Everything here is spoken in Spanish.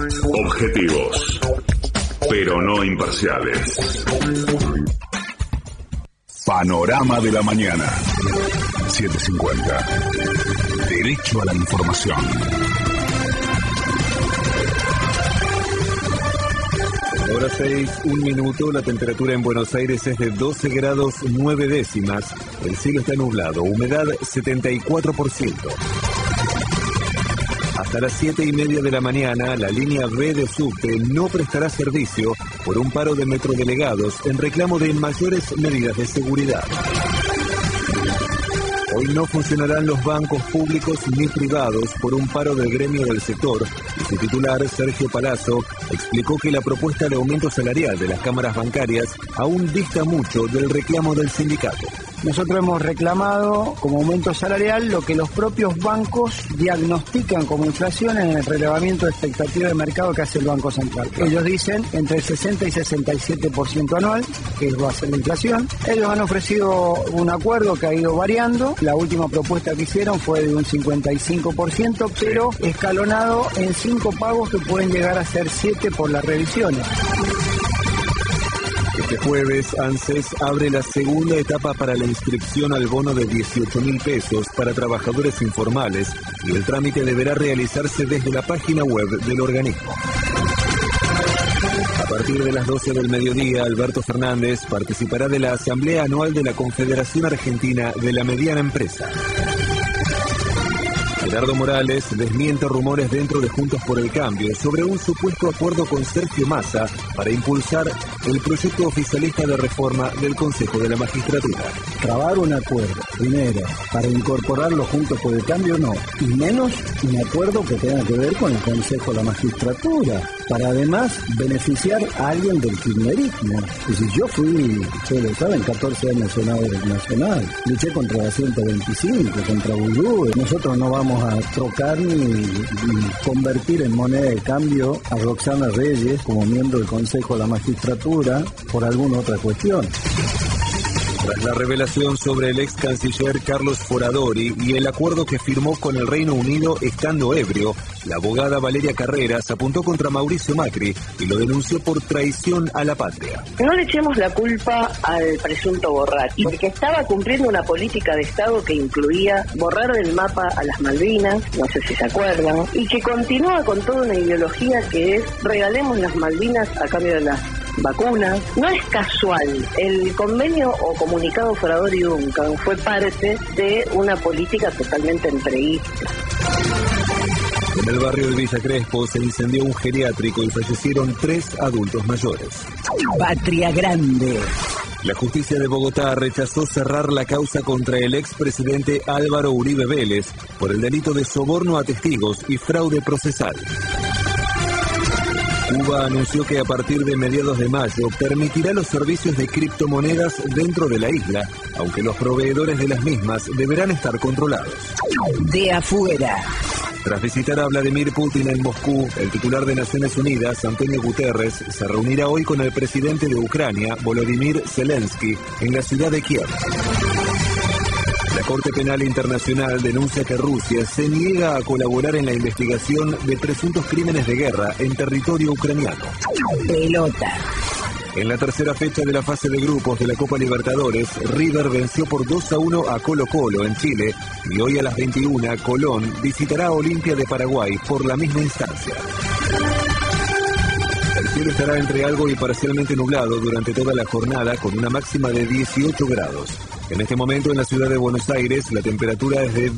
Objetivos, pero no imparciales. Panorama de la mañana. 750. Derecho a la información. Hora 6, un minuto, la temperatura en Buenos Aires es de 12 grados 9 décimas, el cielo está nublado, humedad 74%. Hasta las 7 y media de la mañana, la línea B de subte no prestará servicio por un paro de metrodelegados en reclamo de mayores medidas de seguridad. Hoy no funcionarán los bancos públicos ni privados por un paro del gremio del sector y su titular, Sergio Palazzo, explicó que la propuesta de aumento salarial de las cámaras bancarias aún dista mucho del reclamo del sindicato. Nosotros hemos reclamado como aumento salarial lo que los propios bancos diagnostican como inflación en el relevamiento de expectativa de mercado que hace el Banco Central. Ellos dicen entre el 60 y 67% anual, que va a ser la inflación. Ellos han ofrecido un acuerdo que ha ido variando. La última propuesta que hicieron fue de un 55%, pero escalonado en cinco pagos que pueden llegar a ser siete por las revisiones. Este jueves, ANSES abre la segunda etapa para la inscripción al bono de 18 mil pesos para trabajadores informales y el trámite deberá realizarse desde la página web del organismo. A partir de las 12 del mediodía, Alberto Fernández participará de la Asamblea Anual de la Confederación Argentina de la Mediana Empresa. Gerardo Morales desmiente rumores dentro de Juntos por el Cambio sobre un supuesto acuerdo con Sergio Massa para impulsar el proyecto oficialista de reforma del Consejo de la Magistratura. Trabar un acuerdo, primero, para incorporarlo Juntos por el Cambio, no. Y menos un acuerdo que tenga que ver con el Consejo de la Magistratura, para además beneficiar a alguien del kirchnerismo. Y si yo fui, ustedes lo saben, 14 años senador nacional, luché contra la 125, contra Bulú, nosotros no vamos a trocar ni, ni, convertir en moneda de cambio a Roxana Reyes como miembro del Consejo de la Magistratura por alguna otra cuestión. Tras la revelación sobre el ex canciller Carlos Foradori y el acuerdo que firmó con el Reino Unido estando ebrio, la abogada Valeria Carreras apuntó contra Mauricio Macri y lo denunció por traición a la patria. No le echemos la culpa al presunto borracho, porque estaba cumpliendo una política de Estado que incluía borrar del mapa a las Malvinas, no sé si se acuerdan, y que continúa con toda una ideología que es regalemos las Malvinas a cambio de las vacunas. No es casual. El convenio o comunicado Forador y Duncan fue parte de una política totalmente entreguista. En el barrio de Villa Crespo se incendió un geriátrico y fallecieron tres adultos mayores. Patria Grande. La justicia de Bogotá rechazó cerrar la causa contra el expresidente Álvaro Uribe Vélez por el delito de soborno a testigos y fraude procesal. Cuba anunció que a partir de mediados de mayo permitirá los servicios de criptomonedas dentro de la isla, aunque los proveedores de las mismas deberán estar controlados. De afuera. Tras visitar a Vladimir Putin en Moscú, el titular de Naciones Unidas, Antonio Guterres, se reunirá hoy con el presidente de Ucrania, Volodymyr Zelensky, en la ciudad de Kiev. La Corte Penal Internacional denuncia que Rusia se niega a colaborar en la investigación de presuntos crímenes de guerra en territorio ucraniano. Pelota. En la tercera fecha de la fase de grupos de la Copa Libertadores, River venció por 2 a 1 a Colo Colo en Chile y hoy a las 21 Colón visitará a Olimpia de Paraguay por la misma instancia. El cielo estará entre algo y parcialmente nublado durante toda la jornada con una máxima de 18 grados. En este momento en la ciudad de Buenos Aires la temperatura es de